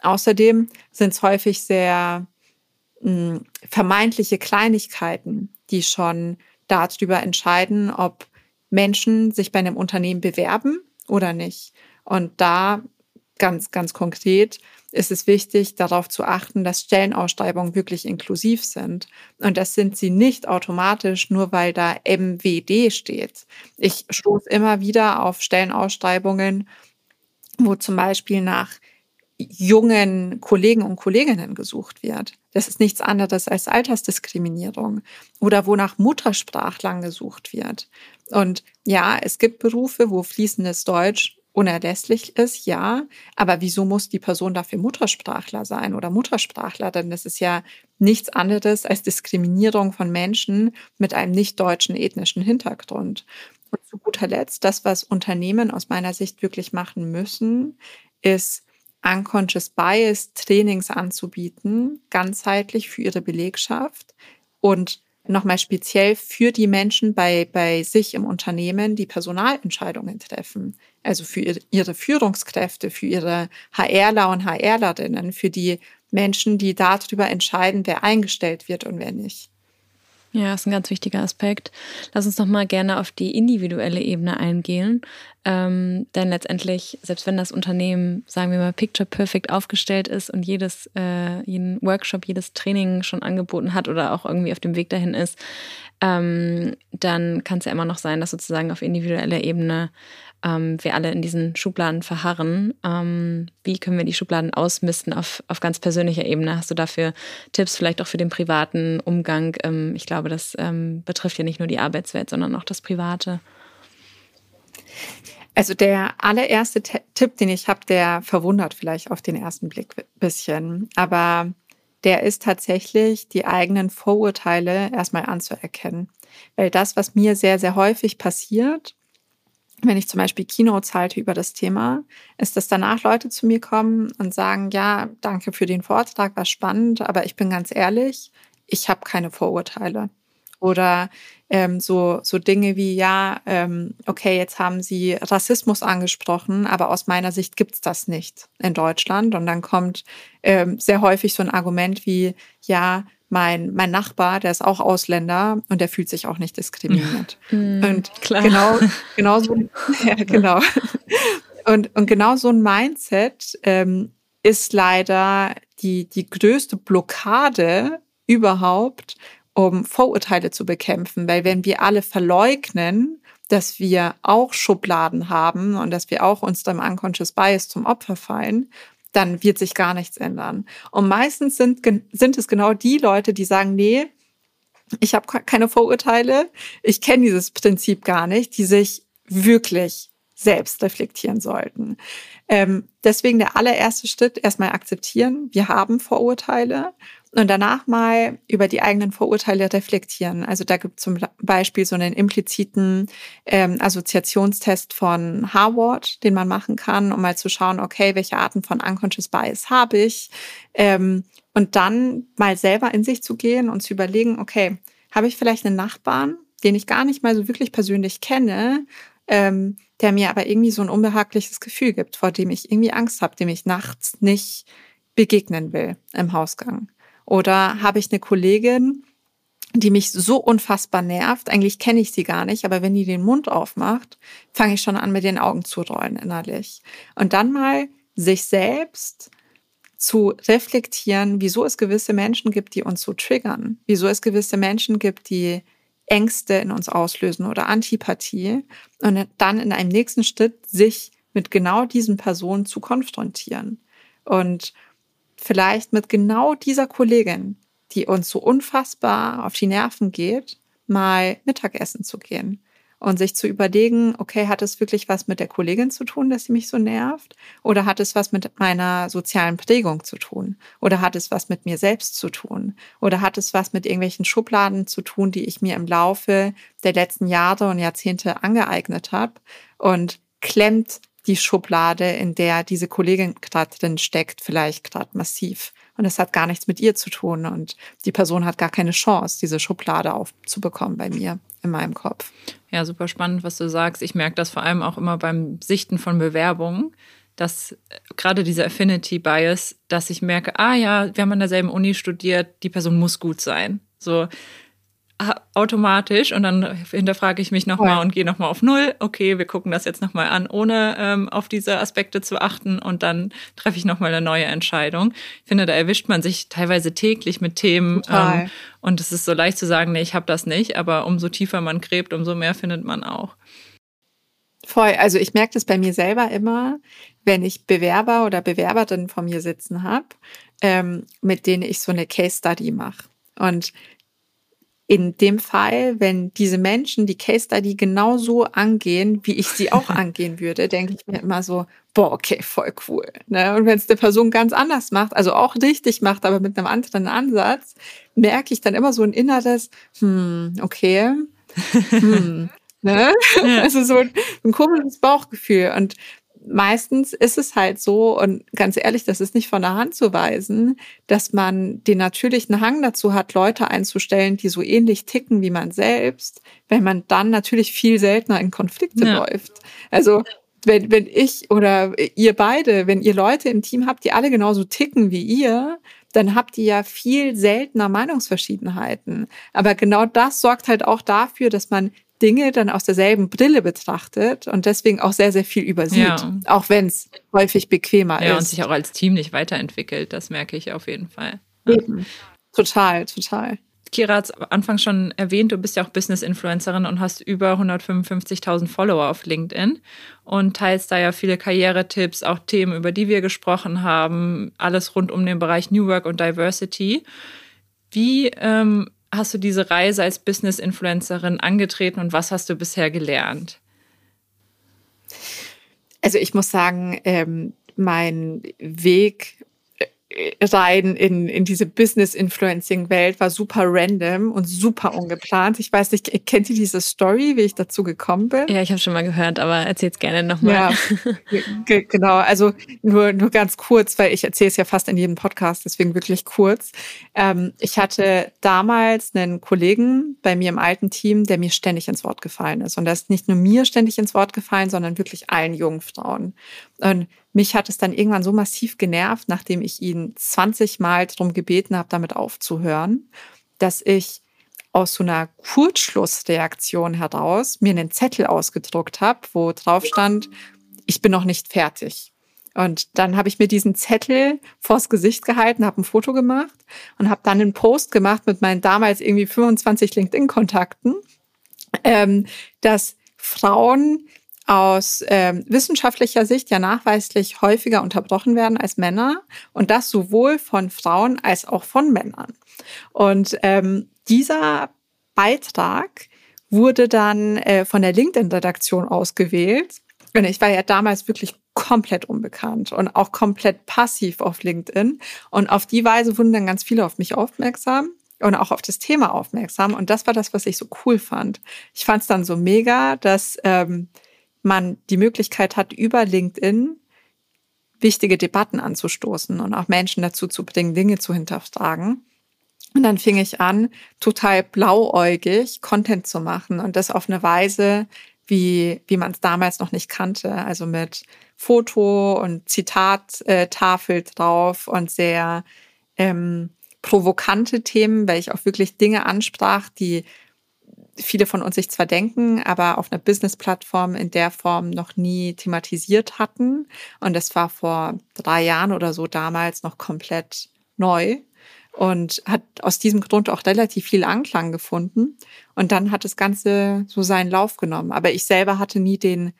Außerdem sind es häufig sehr mh, hm, vermeintliche Kleinigkeiten, die schon darüber entscheiden, ob Menschen sich bei einem Unternehmen bewerben oder nicht. Und da ganz, ganz konkret ist es wichtig, darauf zu achten, dass Stellenausschreibungen wirklich inklusiv sind. Und das sind sie nicht automatisch, nur weil da MWD steht. Ich stoße immer wieder auf Stellenausschreibungen, wo zum Beispiel nach jungen Kollegen und Kolleginnen gesucht wird. Das ist nichts anderes als Altersdiskriminierung oder wo nach Muttersprachlern gesucht wird. Und ja, es gibt Berufe, wo fließendes Deutsch unerlässlich ist, ja, aber wieso muss die Person dafür Muttersprachler sein oder Muttersprachler? Denn das ist ja nichts anderes als Diskriminierung von Menschen mit einem nicht deutschen ethnischen Hintergrund. Und zu guter Letzt, das, was Unternehmen aus meiner Sicht wirklich machen müssen, ist Unconscious Bias Trainings anzubieten, ganzheitlich für ihre Belegschaft und nochmal speziell für die Menschen bei, bei sich im Unternehmen, die Personalentscheidungen treffen. Also für ihre Führungskräfte, für ihre HRler und HRlerinnen, für die Menschen, die darüber entscheiden, wer eingestellt wird und wer nicht. Ja, ist ein ganz wichtiger Aspekt. Lass uns noch mal gerne auf die individuelle Ebene eingehen. Ähm, denn letztendlich, selbst wenn das Unternehmen, sagen wir mal, Picture Perfect aufgestellt ist und jedes, äh, jeden Workshop, jedes Training schon angeboten hat oder auch irgendwie auf dem Weg dahin ist, ähm, dann kann es ja immer noch sein, dass sozusagen auf individueller Ebene ähm, wir alle in diesen Schubladen verharren. Ähm, wie können wir die Schubladen ausmisten auf, auf ganz persönlicher Ebene? Hast du dafür Tipps vielleicht auch für den privaten Umgang? Ähm, ich glaube, das ähm, betrifft ja nicht nur die Arbeitswelt, sondern auch das Private. Also der allererste Tipp, den ich habe, der verwundert vielleicht auf den ersten Blick ein bisschen, aber der ist tatsächlich, die eigenen Vorurteile erstmal anzuerkennen. Weil das, was mir sehr, sehr häufig passiert, wenn ich zum Beispiel Keynotes halte über das Thema, ist, dass danach Leute zu mir kommen und sagen, ja, danke für den Vortrag, war spannend, aber ich bin ganz ehrlich, ich habe keine Vorurteile. Oder ähm, so, so Dinge wie, ja, ähm, okay, jetzt haben Sie Rassismus angesprochen, aber aus meiner Sicht gibt's das nicht in Deutschland. Und dann kommt ähm, sehr häufig so ein Argument wie, ja, mein, mein Nachbar, der ist auch Ausländer und der fühlt sich auch nicht diskriminiert. [LAUGHS] Mhm, und klar. genau, [LAUGHS] genau so, [LAUGHS] ja, genau. Und, und genau so ein Mindset ähm, ist leider die, die größte Blockade überhaupt, um Vorurteile zu bekämpfen. Weil wenn wir alle verleugnen, dass wir auch Schubladen haben und dass wir auch uns dem Unconscious Bias zum Opfer fallen, dann wird sich gar nichts ändern. Und meistens sind, sind es genau die Leute, die sagen, nee, ich habe keine Vorurteile, ich kenne dieses Prinzip gar nicht, die sich wirklich selbst reflektieren sollten. Ähm, deswegen der allererste Schritt, erstmal akzeptieren, wir haben Vorurteile und danach mal über die eigenen Vorurteile reflektieren. Also da gibt es zum Beispiel so einen impliziten ähm, Assoziationstest von Harvard, den man machen kann, um mal zu schauen, okay, welche Arten von Unconscious Bias habe ich? Ähm, und dann mal selber in sich zu gehen und zu überlegen, okay, habe ich vielleicht einen Nachbarn, den ich gar nicht mal so wirklich persönlich kenne, ähm, der mir aber irgendwie so ein unbehagliches Gefühl gibt, vor dem ich irgendwie Angst habe, dem ich nachts nicht begegnen will im Hausgang. Oder habe ich eine Kollegin, die mich so unfassbar nervt. Eigentlich kenne ich sie gar nicht, aber wenn die den Mund aufmacht, fange ich schon an, mit den Augen zu rollen innerlich. Und dann mal sich selbst zu reflektieren, wieso es gewisse Menschen gibt, die uns so triggern, wieso es gewisse Menschen gibt, die Ängste in uns auslösen oder Antipathie und dann in einem nächsten Schritt sich mit genau diesen Personen zu konfrontieren. Und vielleicht mit genau dieser Kollegin, die uns so unfassbar auf die Nerven geht, mal Mittagessen zu gehen und sich zu überlegen, okay, hat es wirklich was mit der Kollegin zu tun, dass sie mich so nervt? Oder hat es was mit meiner sozialen Prägung zu tun? Oder hat es was mit mir selbst zu tun? Oder hat es was mit irgendwelchen Schubladen zu tun, die ich mir im Laufe der letzten Jahre und Jahrzehnte angeeignet habe? Und klemmt die Schublade, in der diese Kollegin gerade drin steckt, vielleicht gerade massiv. Und es hat gar nichts mit ihr zu tun. Und die Person hat gar keine Chance, diese Schublade aufzubekommen bei mir in meinem Kopf. Ja, super spannend, was du sagst. Ich merke das vor allem auch immer beim Sichten von Bewerbungen, dass äh, gerade dieser Affinity Bias, dass ich merke, ah ja, wir haben an derselben Uni studiert, die Person muss gut sein. So, automatisch und dann hinterfrage ich mich nochmal und gehe nochmal auf Null. Okay, wir gucken das jetzt nochmal an, ohne ähm, auf diese Aspekte zu achten und dann treffe ich nochmal eine neue Entscheidung. Ich finde, da erwischt man sich teilweise täglich mit Themen ähm, und es ist so leicht zu sagen, nee, ich habe das nicht, aber umso tiefer man gräbt, umso mehr findet man auch. Voll, also ich merke das bei mir selber immer, wenn ich Bewerber oder Bewerberinnen vor mir sitzen habe, ähm, mit denen ich so eine Case Study mache. Und in dem Fall, wenn diese Menschen die Case Study genauso angehen, wie ich sie auch [LAUGHS] angehen würde, denke ich mir immer so, boah, okay, voll cool. Ne? Und wenn es eine Person ganz anders macht, also auch richtig macht, aber mit einem anderen Ansatz, merke ich dann immer so ein inneres, hm, okay, [LAUGHS] hm, ne? Ja. [LAUGHS] Also so ein, ein komisches Bauchgefühl. Und meistens ist es halt so, und ganz ehrlich, das ist nicht von der Hand zu weisen, dass man den natürlichen Hang dazu hat, Leute einzustellen, die so ähnlich ticken wie man selbst, wenn man dann natürlich viel seltener in Konflikte ja. läuft. Also wenn, wenn ich oder ihr beide, wenn ihr Leute im Team habt, die alle genauso ticken wie ihr, dann habt ihr ja viel seltener Meinungsverschiedenheiten. Aber genau das sorgt halt auch dafür, dass man Dinge dann aus derselben Brille betrachtet und deswegen auch sehr, sehr viel übersieht, ja. auch wenn es häufig bequemer ja, ist. Ja, und sich auch als Team nicht weiterentwickelt, das merke ich auf jeden Fall. Eben. Total, total. Kira hat es Anfang schon erwähnt, du bist ja auch Business-Influencerin und hast über 155.000 Follower auf LinkedIn und teilst da ja viele Karrieretipps, auch Themen, über die wir gesprochen haben, alles rund um den Bereich New Work und Diversity. Wie ähm, hast du diese Reise als Business-Influencerin angetreten und was hast du bisher gelernt? Also ich muss sagen, ähm, mein Weg rein in, in diese Business-Influencing-Welt war super random und super ungeplant. Ich weiß nicht, kennt ihr diese Story, wie ich dazu gekommen bin? Ja, ich habe schon mal gehört, aber erzähl es gerne nochmal. Ja, [LAUGHS] genau. Also nur, nur ganz kurz, weil ich erzähle es ja fast in jedem Podcast, deswegen wirklich kurz. Ähm, ich hatte damals einen Kollegen bei mir im alten Team, der mir ständig ins Wort gefallen ist. Und er ist nicht nur mir ständig ins Wort gefallen, sondern wirklich allen jungen Frauen. Und mich hat es dann irgendwann so massiv genervt, nachdem ich ihn 20 Mal darum gebeten habe, damit aufzuhören, dass ich aus so einer Kurzschlussreaktion heraus mir einen Zettel ausgedruckt habe, wo drauf stand, ich bin noch nicht fertig. Und dann habe ich mir diesen Zettel vors Gesicht gehalten, habe ein Foto gemacht und habe dann einen Post gemacht mit meinen damals irgendwie 25 LinkedIn-Kontakten, ähm, dass Frauen aus ähm, wissenschaftlicher Sicht ja nachweislich häufiger unterbrochen werden als Männer und das sowohl von Frauen als auch von Männern. Und ähm, dieser Beitrag wurde dann äh, von der LinkedIn-Redaktion ausgewählt. Und ich war ja damals wirklich komplett unbekannt und auch komplett passiv auf LinkedIn. Und auf die Weise wurden dann ganz viele auf mich aufmerksam und auch auf das Thema aufmerksam. Und das war das, was ich so cool fand. Ich fand es dann so mega, dass ähm, man die Möglichkeit hat, über LinkedIn wichtige Debatten anzustoßen und auch Menschen dazu zu bringen, Dinge zu hinterfragen. Und dann fing ich an, total blauäugig Content zu machen und das auf eine Weise, wie, wie man es damals noch nicht kannte. Also mit Foto und Zitattafel drauf und sehr ähm, provokante Themen, weil ich auch wirklich Dinge ansprach, die viele von uns sich zwar denken, aber auf einer Business-Plattform in der Form noch nie thematisiert hatten. Und das war vor drei Jahren oder so damals noch komplett neu und hat aus diesem Grund auch relativ viel Anklang gefunden. Und dann hat das Ganze so seinen Lauf genommen. Aber ich selber hatte nie den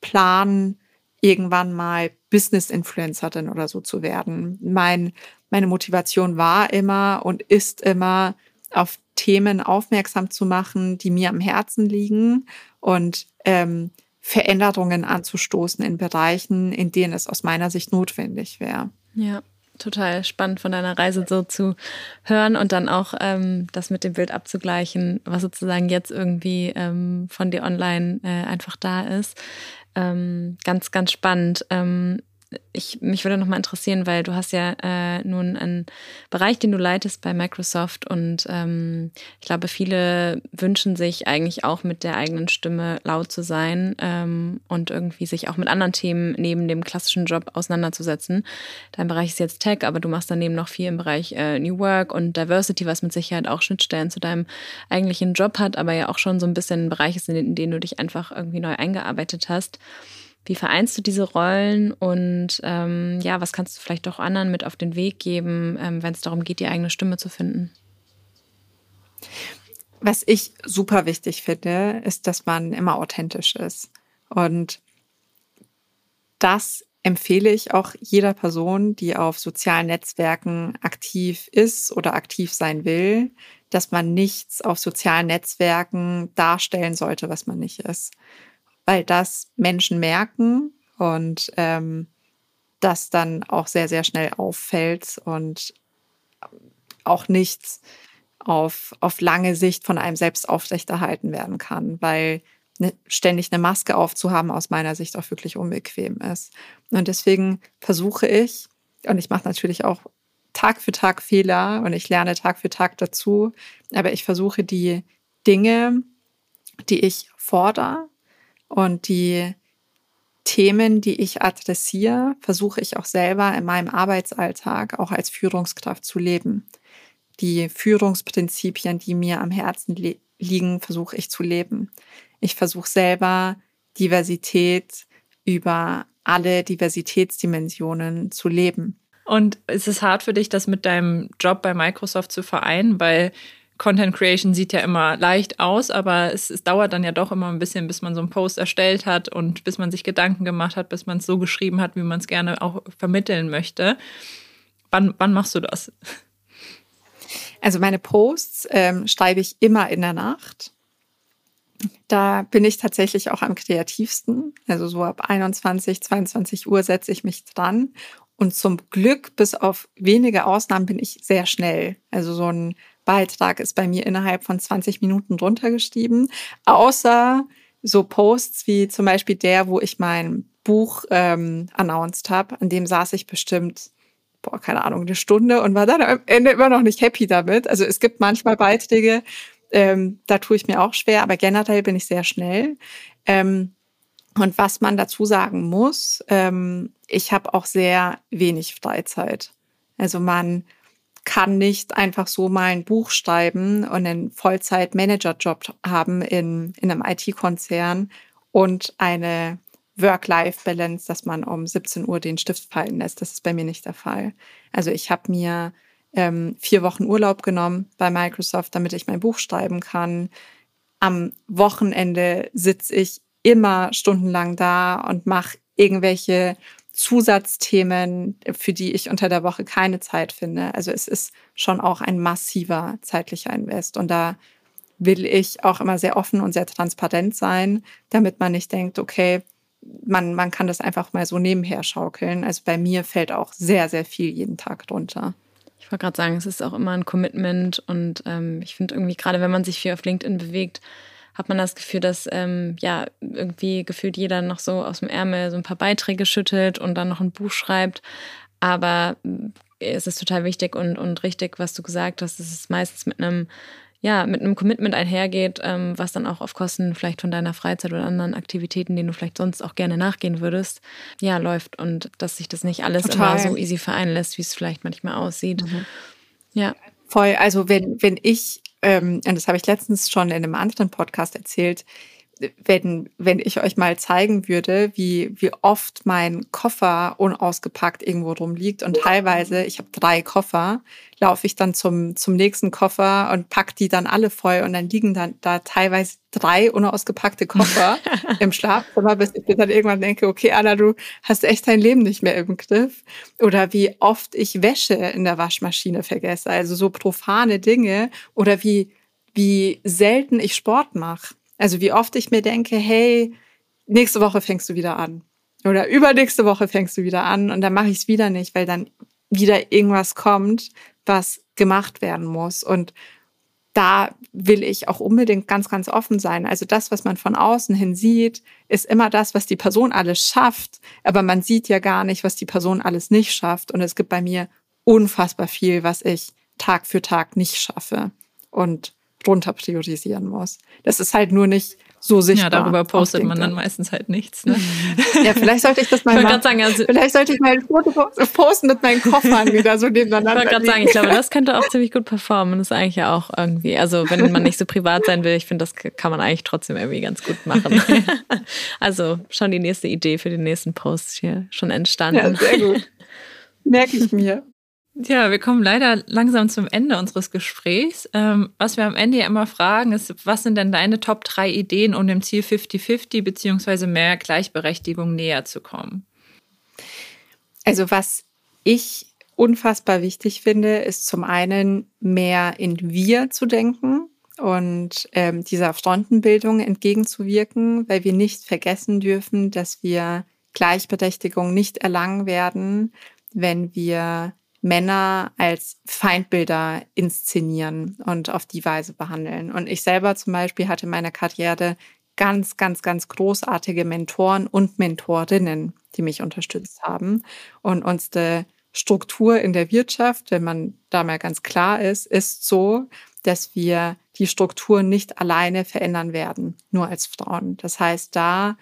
Plan, irgendwann mal Business-Influencerin oder so zu werden. Mein, meine Motivation war immer und ist immer, auf Themen aufmerksam zu machen, die mir am Herzen liegen und ähm, Veränderungen anzustoßen in Bereichen, in denen es aus meiner Sicht notwendig wäre. Ja, total spannend von deiner Reise so zu hören und dann auch ähm, das mit dem Bild abzugleichen, was sozusagen jetzt irgendwie ähm, von dir online äh, einfach da ist. Ähm, ganz, ganz spannend. Ähm, ich, mich würde noch mal interessieren, weil du hast ja äh, nun einen Bereich, den du leitest bei Microsoft und ähm, ich glaube, viele wünschen sich eigentlich auch mit der eigenen Stimme laut zu sein ähm, und irgendwie sich auch mit anderen Themen neben dem klassischen Job auseinanderzusetzen. Dein Bereich ist jetzt Tech, aber du machst daneben noch viel im Bereich äh, New Work und Diversity, was mit Sicherheit auch Schnittstellen zu deinem eigentlichen Job hat, aber ja auch schon so ein bisschen ein Bereich ist, in den du dich einfach irgendwie neu eingearbeitet hast. Wie vereinst du diese Rollen und ähm, ja, was kannst du vielleicht auch anderen mit auf den Weg geben, ähm, wenn es darum geht, die eigene Stimme zu finden? Was ich super wichtig finde, ist, dass man immer authentisch ist. Und das empfehle ich auch jeder Person, die auf sozialen Netzwerken aktiv ist oder aktiv sein will, dass man nichts auf sozialen Netzwerken darstellen sollte, was man nicht ist weil das Menschen merken und ähm, das dann auch sehr, sehr schnell auffällt und auch nichts auf, auf lange Sicht von einem selbst aufrechterhalten werden kann, weil ne, ständig eine Maske aufzuhaben aus meiner Sicht auch wirklich unbequem ist. Und deswegen versuche ich, und ich mache natürlich auch Tag für Tag Fehler und ich lerne Tag für Tag dazu, aber ich versuche die Dinge, die ich fordere, und die Themen, die ich adressiere, versuche ich auch selber in meinem Arbeitsalltag auch als Führungskraft zu leben. Die Führungsprinzipien, die mir am Herzen liegen, versuche ich zu leben. Ich versuche selber Diversität über alle Diversitätsdimensionen zu leben. Und ist es hart für dich, das mit deinem Job bei Microsoft zu vereinen? Weil Content Creation sieht ja immer leicht aus, aber es, es, dauert dann ja doch immer ein bisschen, bis man so einen Post erstellt hat und bis man sich Gedanken gemacht hat, bis man es so geschrieben hat, wie man es gerne auch vermitteln möchte. Wann, wann machst du das? Also meine Posts ähm, schreibe ich immer in der Nacht. Da bin ich tatsächlich auch am kreativsten. Also so ab 21, 22 Uhr setze ich mich dran. Und zum Glück, bis auf wenige Ausnahmen, bin ich sehr schnell. Also so ein Beitrag ist bei mir innerhalb von 20 Minuten drunter geschrieben. Außer so Posts wie zum Beispiel der, wo ich mein Buch ähm, announced habe. An dem saß ich bestimmt, boah, keine Ahnung, eine Stunde und war dann am Ende immer noch nicht happy damit. Also es gibt manchmal Beiträge, ähm, da tue ich mir auch schwer, aber generell bin ich sehr schnell. Ähm, und was man dazu sagen muss, ähm, ich habe auch sehr wenig Freizeit. Also man kann nicht einfach so mal ein Buch schreiben und einen Vollzeit-Manager-Job haben in, in einem IT-Konzern und eine Work-Life-Balance, dass man um 17 Uhr den Stift fallen lässt. Das ist bei mir nicht der Fall. Also ich habe mir ähm, vier Wochen Urlaub genommen bei Microsoft, damit ich mein Buch schreiben kann. Am Wochenende sitze ich immer stundenlang da und mache irgendwelche Zusatzthemen, für die ich unter der Woche keine Zeit finde. Also es ist schon auch ein massiver zeitlicher Invest. Und da will ich auch immer sehr offen und sehr transparent sein, damit man nicht denkt, okay, man, man kann das einfach mal so nebenher schaukeln. Also bei mir fällt auch sehr, sehr viel jeden Tag drunter. Ich wollte gerade sagen, es ist auch immer ein Commitment und ähm, ich finde irgendwie, gerade wenn man sich viel auf LinkedIn bewegt, hat man das Gefühl, dass ähm, ja irgendwie gefühlt jeder noch so aus dem Ärmel so ein paar Beiträge schüttelt und dann noch ein Buch schreibt. Aber äh, es ist total wichtig und, und richtig, was du gesagt hast, dass es meistens mit einem ja, mit einem Commitment einhergeht, ähm, was dann auch auf Kosten vielleicht von deiner Freizeit oder anderen Aktivitäten, denen du vielleicht sonst auch gerne nachgehen würdest, ja, läuft und dass sich das nicht alles Total. immer so easy vereinen lässt, wie es vielleicht manchmal aussieht. Mhm. Ja. Voll. Also wenn, wenn ich ähm, und das habe ich letztens schon in einem anderen Podcast erzählt, wenn, wenn ich euch mal zeigen würde, wie, wie oft mein Koffer unausgepackt irgendwo rumliegt und teilweise, ich habe drei Koffer, laufe ich dann zum, zum nächsten Koffer und pack die dann alle voll und dann liegen dann da teilweise drei unausgepackte Koffer [LAUGHS] im Schlafzimmer, bis ich dann irgendwann denke, okay, Anna, du hast echt dein Leben nicht mehr im Griff. Oder wie oft ich Wäsche in der Waschmaschine vergesse, also so profane Dinge oder wie wie selten ich Sport mache. Also wie oft ich mir denke, hey, nächste Woche fängst du wieder an. Oder übernächste Woche fängst du wieder an und dann mache ich es wieder nicht, weil dann wieder irgendwas kommt, was gemacht werden muss. Und da will ich auch unbedingt ganz, ganz offen sein. Also das, was man von außen hin sieht, ist immer das, was die Person alles schafft. Aber man sieht ja gar nicht, was die Person alles nicht schafft. Und es gibt bei mir unfassbar viel, was ich Tag für Tag nicht schaffe und runter priorisieren muss. Das ist halt nur nicht so sichtbar. Ja, darüber postet man dann meistens halt nichts. Ne? Ja, vielleicht sollte ich das [LAUGHS] mal machen. Sagen, also vielleicht sollte ich mal ein Foto posten mit meinen Koffern wieder so nebeneinander. [LAUGHS] Ich wollte gerade sagen, ich glaube, das könnte auch [LAUGHS] ziemlich gut performen. Das ist eigentlich ja auch irgendwie, also wenn man nicht so privat sein will, ich finde, das kann man eigentlich trotzdem irgendwie ganz gut machen. Also schon die nächste Idee für den nächsten Post hier schon entstanden. Ja, sehr gut. Merke ich mir. Ja, wir kommen leider langsam zum Ende unseres Gesprächs. Ähm, was wir am Ende ja immer fragen, ist, was sind denn deine Top 3 Ideen, um dem Ziel 50-50 beziehungsweise mehr Gleichberechtigung näher zu kommen? Also was ich unfassbar wichtig finde, ist zum einen mehr in wir zu denken und ähm, dieser Frontenbildung entgegenzuwirken, weil wir nicht vergessen dürfen, dass wir Gleichberechtigung nicht erlangen werden, wenn wir Männer als Feindbilder inszenieren und auf die Weise behandeln. Und ich selber zum Beispiel hatte in meiner Karriere ganz, ganz, ganz großartige Mentoren und Mentorinnen, die mich unterstützt haben. Und unsere Struktur in der Wirtschaft, wenn man da mal ganz klar ist, ist so, dass wir die Struktur nicht alleine verändern werden, nur als Frauen. Das heißt, da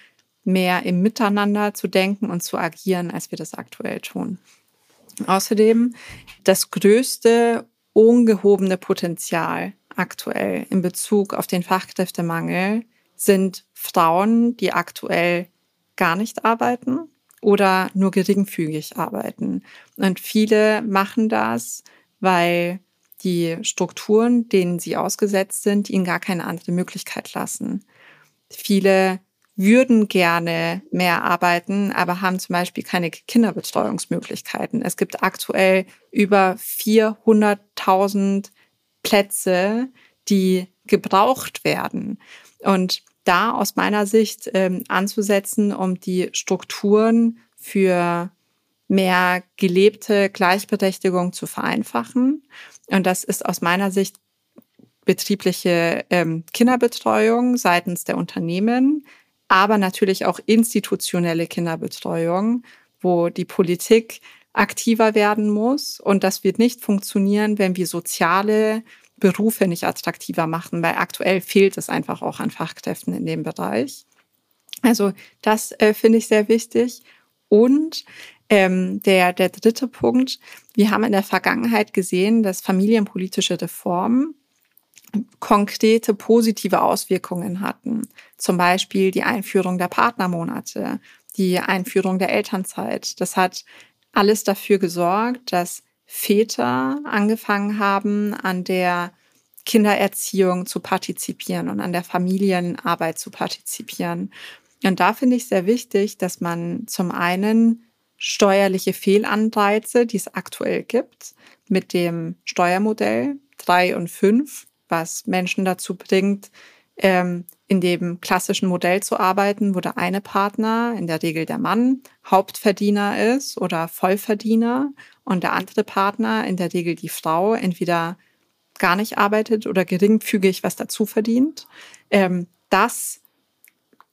mehr im Miteinander zu denken und zu agieren, als wir das aktuell tun. Außerdem das größte ungehobene Potenzial aktuell in Bezug auf den Fachkräftemangel sind Frauen, die aktuell gar nicht arbeiten oder nur geringfügig arbeiten. Und viele machen das, weil die Strukturen, denen sie ausgesetzt sind, ihnen gar keine andere Möglichkeit lassen. Viele würden gerne mehr arbeiten, aber haben zum Beispiel keine Kinderbetreuungsmöglichkeiten. Es gibt aktuell über 400.000 Plätze, die gebraucht werden. Und da aus meiner Sicht ähm, anzusetzen, um die Strukturen für mehr gelebte Gleichberechtigung zu vereinfachen. Und das ist aus meiner Sicht betriebliche ähm, Kinderbetreuung seitens der Unternehmen, aber natürlich auch institutionelle Kinderbetreuung, wo die Politik aktiver werden muss. Und das wird nicht funktionieren, wenn wir soziale Berufe nicht attraktiver machen, weil aktuell fehlt es einfach auch an Fachkräften in dem Bereich. Also das äh, finde ich sehr wichtig. Und ähm, der, der dritte Punkt, wir haben in der Vergangenheit gesehen, dass familienpolitische Reformen konkrete positive Auswirkungen hatten. Zum Beispiel die Einführung der Partnermonate, die Einführung der Elternzeit. Das hat alles dafür gesorgt, dass Väter angefangen haben, an der Kindererziehung zu partizipieren und an der Familienarbeit zu partizipieren. Und da finde ich sehr wichtig, dass man zum einen steuerliche Fehlanreize, die es aktuell gibt, mit dem Steuermodell drei und fünf was Menschen dazu bringt, ähm, in dem klassischen Modell zu arbeiten, wo der eine Partner, in der Regel der Mann, Hauptverdiener ist oder Vollverdiener und der andere Partner, in der Regel die Frau, entweder gar nicht arbeitet oder geringfügig was dazu verdient. Ähm, das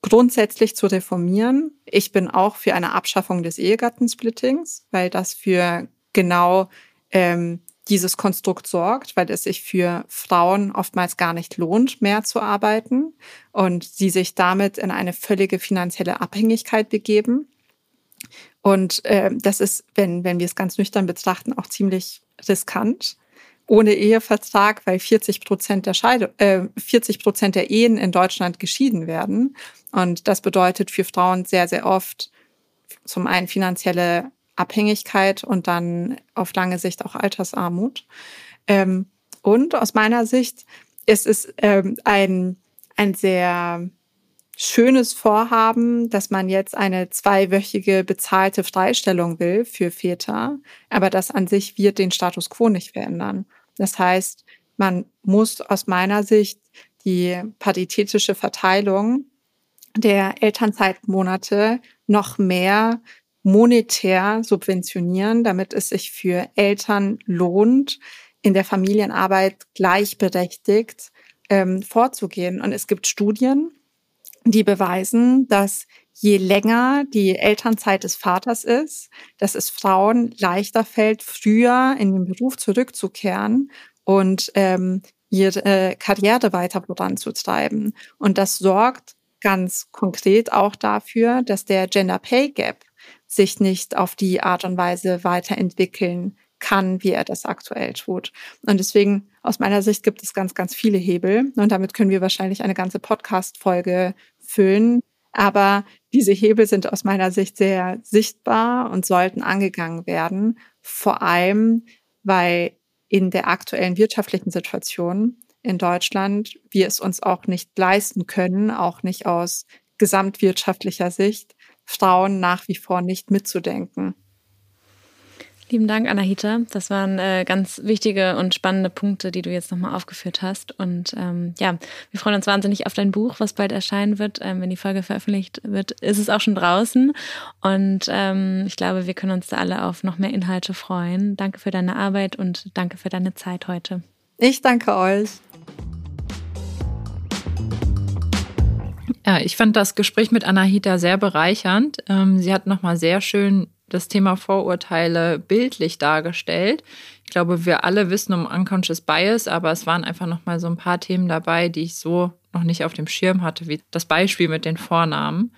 grundsätzlich zu reformieren. Ich bin auch für eine Abschaffung des Ehegattensplittings, weil das für genau ähm, dieses Konstrukt sorgt, weil es sich für Frauen oftmals gar nicht lohnt, mehr zu arbeiten und sie sich damit in eine völlige finanzielle Abhängigkeit begeben. Und äh, das ist, wenn, wenn wir es ganz nüchtern betrachten, auch ziemlich riskant. Ohne Ehevertrag, weil 40 Prozent der Scheide, äh, 40 Prozent der Ehen in Deutschland geschieden werden. Und das bedeutet für Frauen sehr, sehr oft zum einen finanzielle Abhängigkeit und dann auf lange Sicht auch Altersarmut. Ähm, und aus meiner Sicht ist es ähm, ein, ein sehr schönes Vorhaben, dass man jetzt eine zweiwöchige bezahlte Freistellung will für Väter, aber das an sich wird den Status quo nicht verändern. Das heißt, man muss aus meiner Sicht die paritätische Verteilung der Elternzeitmonate noch mehr monetär subventionieren, damit es sich für Eltern lohnt, in der Familienarbeit gleichberechtigt ähm, vorzugehen. Und es gibt Studien, die beweisen, dass je länger die Elternzeit des Vaters ist, dass es Frauen leichter fällt, früher in den Beruf zurückzukehren und ähm, ihre äh, Karriere weiter voranzutreiben. Und das sorgt ganz konkret auch dafür, dass der Gender Pay Gap sich nicht auf die Art und Weise weiterentwickeln kann, wie er das aktuell tut. Und deswegen aus meiner Sicht gibt es ganz, ganz viele Hebel. Und damit können wir wahrscheinlich eine ganze Podcast-Folge füllen. Aber diese Hebel sind aus meiner Sicht sehr sichtbar und sollten angegangen werden. Vor allem, weil in der aktuellen wirtschaftlichen Situation in Deutschland wir es uns auch nicht leisten können, auch nicht aus gesamtwirtschaftlicher Sicht, Frauen nach wie vor nicht mitzudenken. Lieben Dank, Anahita. Das waren äh, ganz wichtige und spannende Punkte, die du jetzt nochmal aufgeführt hast. Und ähm, ja, wir freuen uns wahnsinnig auf dein Buch, was bald erscheinen wird. Ähm, wenn die Folge veröffentlicht wird, ist es auch schon draußen. Und ähm, ich glaube, wir können uns da alle auf noch mehr Inhalte freuen. Danke für deine Arbeit und danke für deine Zeit heute. Ich danke euch. Ja, ich fand das Gespräch mit Anahita sehr bereichernd. Ähm, sie hat nochmal sehr schön das Thema Vorurteile bildlich dargestellt. Ich glaube, wir alle wissen um Unconscious Bias, aber es waren einfach nochmal so ein paar Themen dabei, die ich so noch nicht auf dem Schirm hatte, wie das Beispiel mit den Vornamen.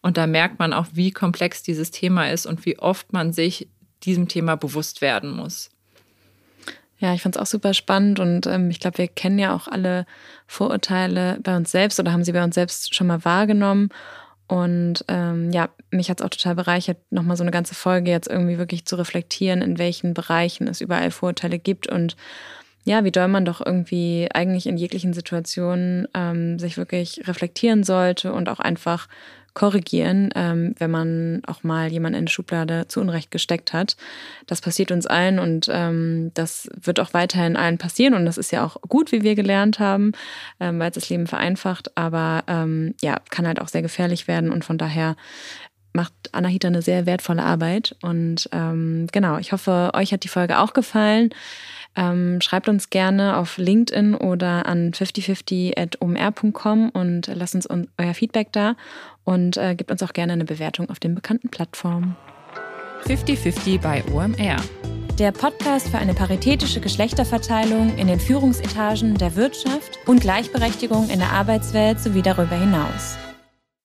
Und da merkt man auch, wie komplex dieses Thema ist und wie oft man sich diesem Thema bewusst werden muss. Ja, ich fand es auch super spannend und ähm, ich glaube, wir kennen ja auch alle Vorurteile bei uns selbst oder haben sie bei uns selbst schon mal wahrgenommen. Und ähm, ja, mich hat es auch total bereichert, nochmal so eine ganze Folge jetzt irgendwie wirklich zu reflektieren, in welchen Bereichen es überall Vorurteile gibt und ja, wie doll man doch irgendwie eigentlich in jeglichen Situationen ähm, sich wirklich reflektieren sollte und auch einfach korrigieren, ähm, wenn man auch mal jemanden in eine Schublade zu Unrecht gesteckt hat. Das passiert uns allen und ähm, das wird auch weiterhin allen passieren und das ist ja auch gut, wie wir gelernt haben, ähm, weil es das Leben vereinfacht, aber ähm, ja, kann halt auch sehr gefährlich werden und von daher macht Anahita eine sehr wertvolle Arbeit und ähm, genau, ich hoffe, euch hat die Folge auch gefallen. schreibt uns gerne auf LinkedIn oder an 5050.omr.com und lasst uns euer Feedback da und äh, gebt uns auch gerne eine Bewertung auf den bekannten Plattformen. 50-50 bei OMR. Der Podcast für eine paritätische Geschlechterverteilung in den Führungsetagen der Wirtschaft und Gleichberechtigung in der Arbeitswelt sowie darüber hinaus.